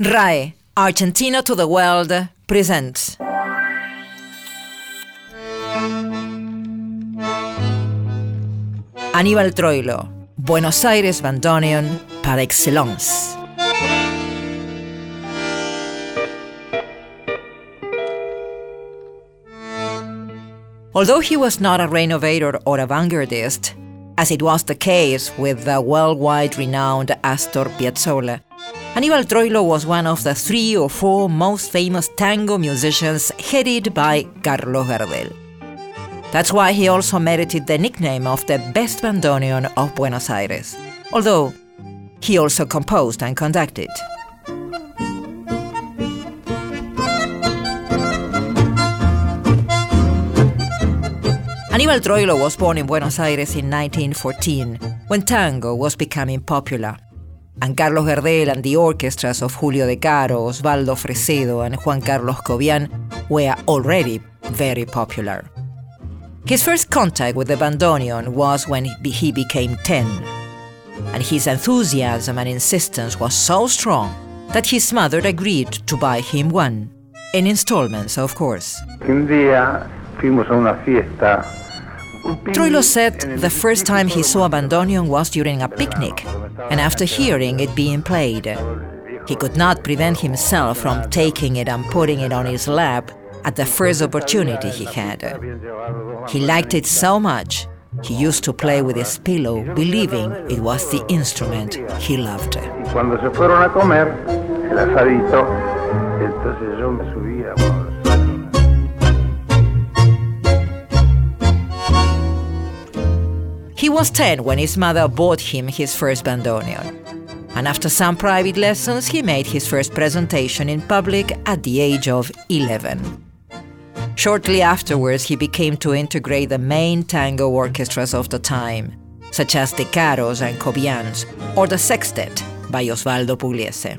RAE, Argentina to the World, presents. Aníbal Troilo, Buenos Aires bandoneon par excellence. Although he was not a renovator or a vanguardist, as it was the case with the worldwide renowned Astor Piazzolla, Aníbal Troilo was one of the three or four most famous tango musicians headed by Carlos Gardel. That's why he also merited the nickname of the best bandoneon of Buenos Aires, although he also composed and conducted. Aníbal Troilo was born in Buenos Aires in 1914, when tango was becoming popular. And Carlos Gardel and the orchestras of Julio De Caro, Osvaldo Fresedo, and Juan Carlos Cobian were already very popular. His first contact with the bandoneon was when he became 10, and his enthusiasm and insistence was so strong that his mother agreed to buy him one, in installments, of course. Un día fuimos a una fiesta Troilo said the first time he saw a bandoneon was during a picnic, and after hearing it being played, he could not prevent himself from taking it and putting it on his lap at the first opportunity he had. He liked it so much, he used to play with his pillow, believing it was the instrument he loved. Cuando se fueron a comer el asadito, entonces yo me subía. He was 10 when his mother bought him his first bandoneon. And after some private lessons, he made his first presentation in public at the age of 11. Shortly afterwards, he became to integrate the main tango orchestras of the time, such as the Caros and Cobians, or the Sextet by Osvaldo Pugliese.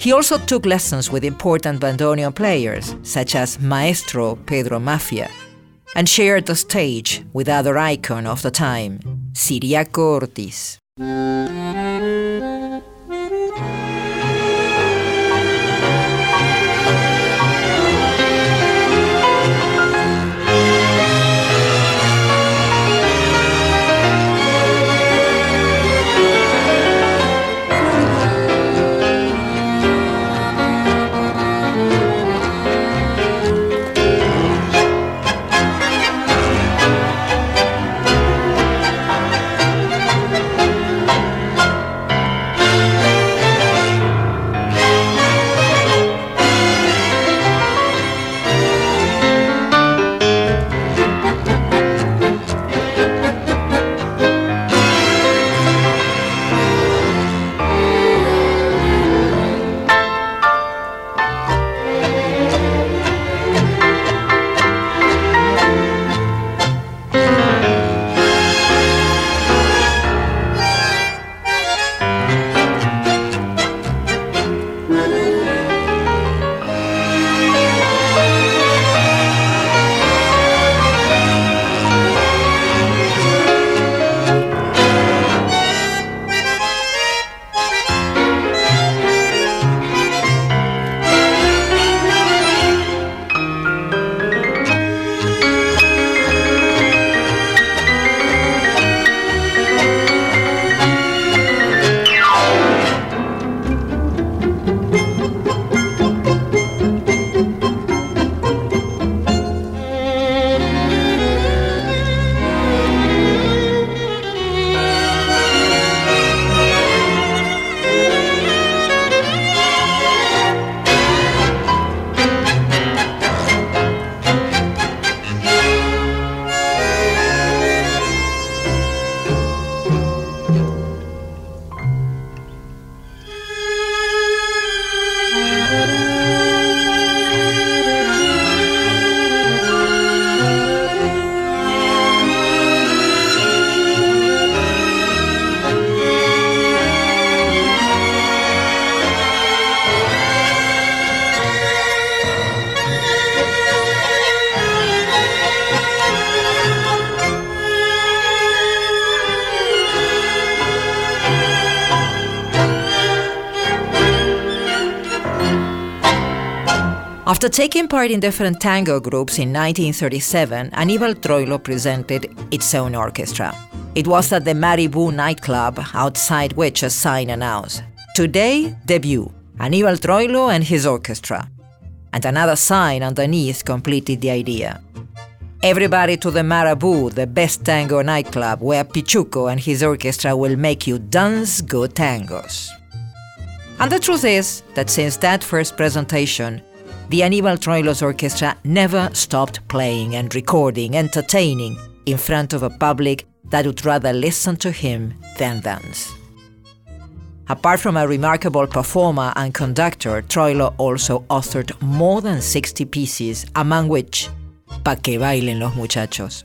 He also took lessons with important bandoneon players, such as Maestro Pedro Maffia, and shared the stage with other icon of the time, Ciriaco Ortiz. After taking part in different tango groups in 1937, Aníbal Troilo presented its own orchestra. It was at the Marabou nightclub, outside which a sign announced, Today, debut, Aníbal Troilo and his orchestra. And another sign underneath completed the idea. Everybody to the Marabou, the best tango nightclub, where Pichuco and his orchestra will make you dance good tangos. And the truth is that since that first presentation, the Aníbal Troilo's orchestra never stopped playing and recording, entertaining in front of a public that would rather listen to him than dance. Apart from a remarkable performer and conductor, Troilo also authored more than 60 pieces, among which Pa' que bailen los muchachos.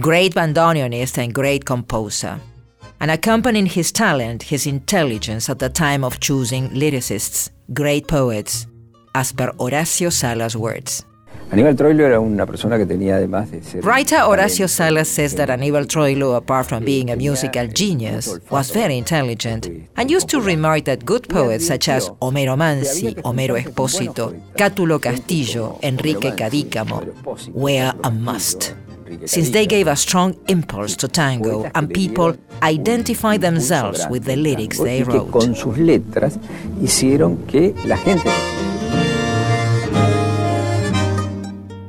Great bandoneonist and great composer. And accompanying his talent, his intelligence at the time of choosing lyricists, great poets, as per Horacio Sala's words. Aníbal Troilo era una persona que tenía además de ser Writer Horacio Salas says that Aníbal Troilo, apart from being a musical genius, was very intelligent and used to remark that good poets such as Homero Manzi, Homero Expósito, Cátulo Castillo, Enrique Cadícamo were a must since they gave a strong impulse to tango and people identified themselves with the lyrics they wrote. Con sus letras hicieron que la gente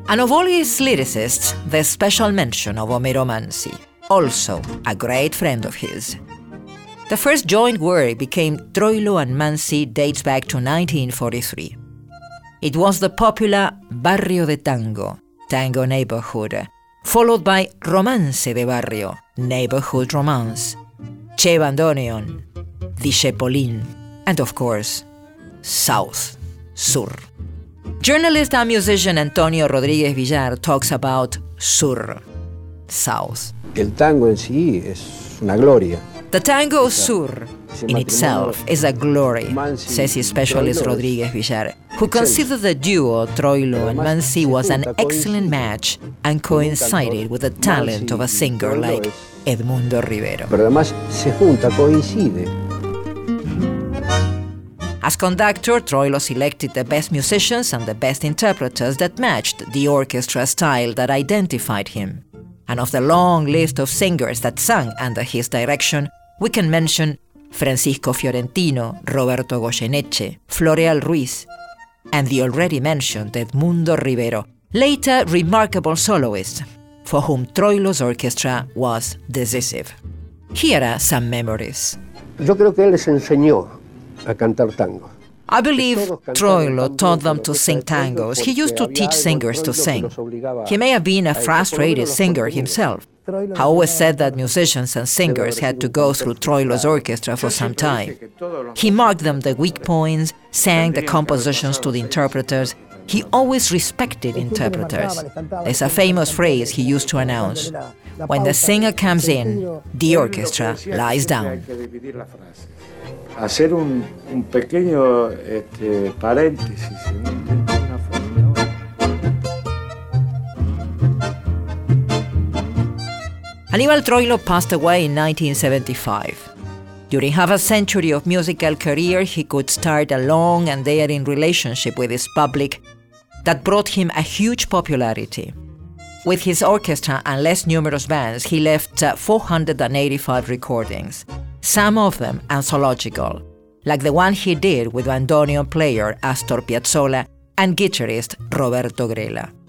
And of all his lyricists, there's special mention of Homero Manzi, also a great friend of his. The first joint work became Troilo and Mansi dates back to 1943. It was the popular Barrio de Tango, Tango Neighborhood, followed by Romance de Barrio, Neighborhood Romance, Che Bandoneon, Discepolín, and of course, South, Sur. Journalist and musician Antonio Rodriguez Villar talks about Sur. south. El tango en sí es una gloria. The tango sur in itself is a glory, says his specialist Rodriguez Villar, who considered the duo Troilo and Manzi was an excellent match and coincided with the talent of a singer like Edmundo Rivero. Pero además se junta, coincide. As conductor, Troilo selected the best musicians and the best interpreters that matched the orchestra style that identified him. And of the long list of singers that sang under his direction, we can mention Francisco Fiorentino, Roberto Goyeneche, Floreal Ruiz, and the already mentioned Edmundo Rivero, later remarkable soloist, for whom Troilo's orchestra was decisive. Here are some memories. Yo creo que él les enseñó a cantar tango. I believe Troilo taught them to sing tangos. He used to teach singers to sing. He may have been a frustrated singer himself. I always said that musicians and singers had to go through Troilo's orchestra for some time. He marked them the weak points, sang the compositions to the interpreters. He always respected interpreters. There's a famous phrase he used to announce When the singer comes in, the orchestra lies down. hacer un, un pequeño este, paréntesis Aníbal Troilo passed away in 1975. During half a century of musical career, he could start a long and daring relationship with his public that brought him a huge popularity. With his orchestra and less numerous bands, he left uh, 485 recordings, some of them anthological, like the one he did with bandoneon player Astor Piazzolla and guitarist Roberto Grela.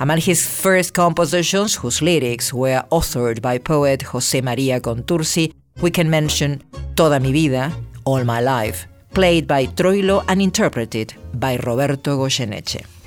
Among his first compositions, whose lyrics were authored by poet José María Contursi, we can mention Toda mi vida, All My Life, played by Troilo and interpreted by Roberto Goyeneche.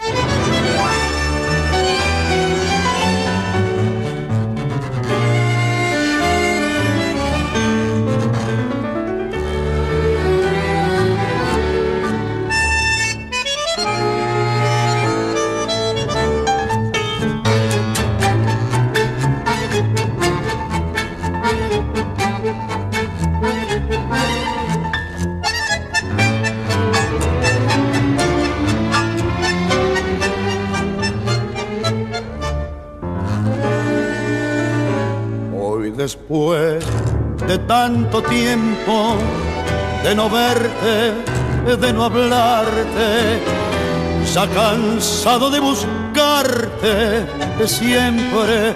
Después de tanto tiempo de no verte, de no hablarte, ya cansado de buscarte siempre,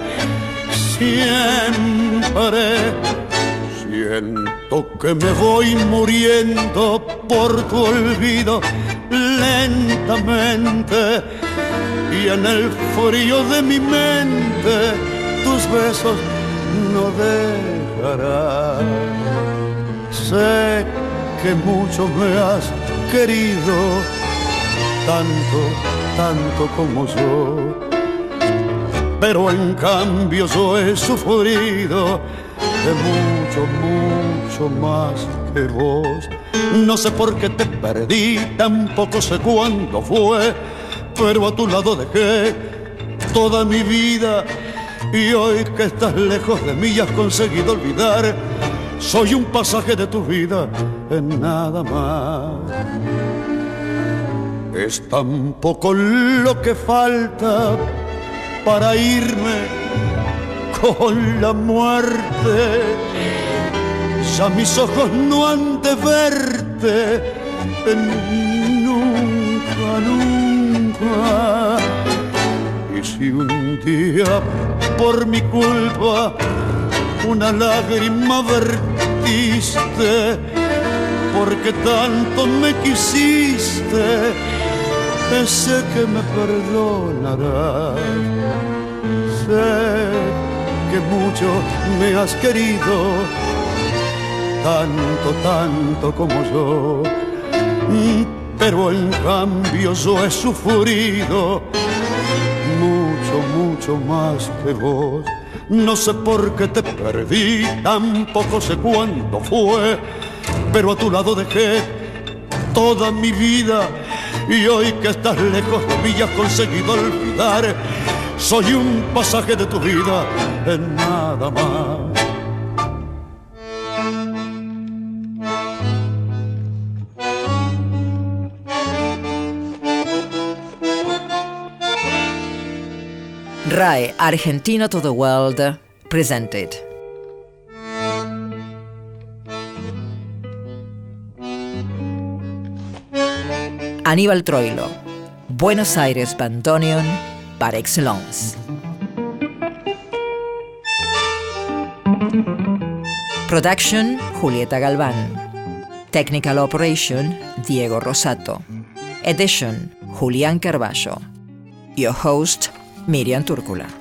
siempre. Siento que me voy muriendo por tu olvido lentamente y en el frío de mi mente tus besos no dejarán. Sé que mucho me has querido, tanto, tanto como yo. Pero en cambio yo he sufrido de mucho, mucho más que vos. No sé por qué te perdí, tampoco sé cuándo fue, pero a tu lado dejé toda mi vida. Y hoy que estás lejos de mí y has conseguido olvidar, soy un pasaje de tu vida en nada más. Es tan poco lo que falta para irme con la muerte. Ya mis ojos no han de verte nunca, nunca. Y si un día por mi culpa una lágrima vertiste, porque tanto me quisiste, sé que me perdonarás. Sé que mucho me has querido, tanto, tanto como yo. Pero en cambio yo he sufrido mucho, más que vos. No sé por qué te perdí, tampoco sé cuándo fue, pero a tu lado dejé toda mi vida y hoy que estás lejos de mí has conseguido olvidar, soy un pasaje de tu vida, en nada más. RAE Argentina to the World presented. Aníbal Troilo, Buenos Aires Bandoneon par excellence. Production Julieta Galván. Technical Operation Diego Rosato. Edition Julián Carballo. Your host Miriam Túrcula.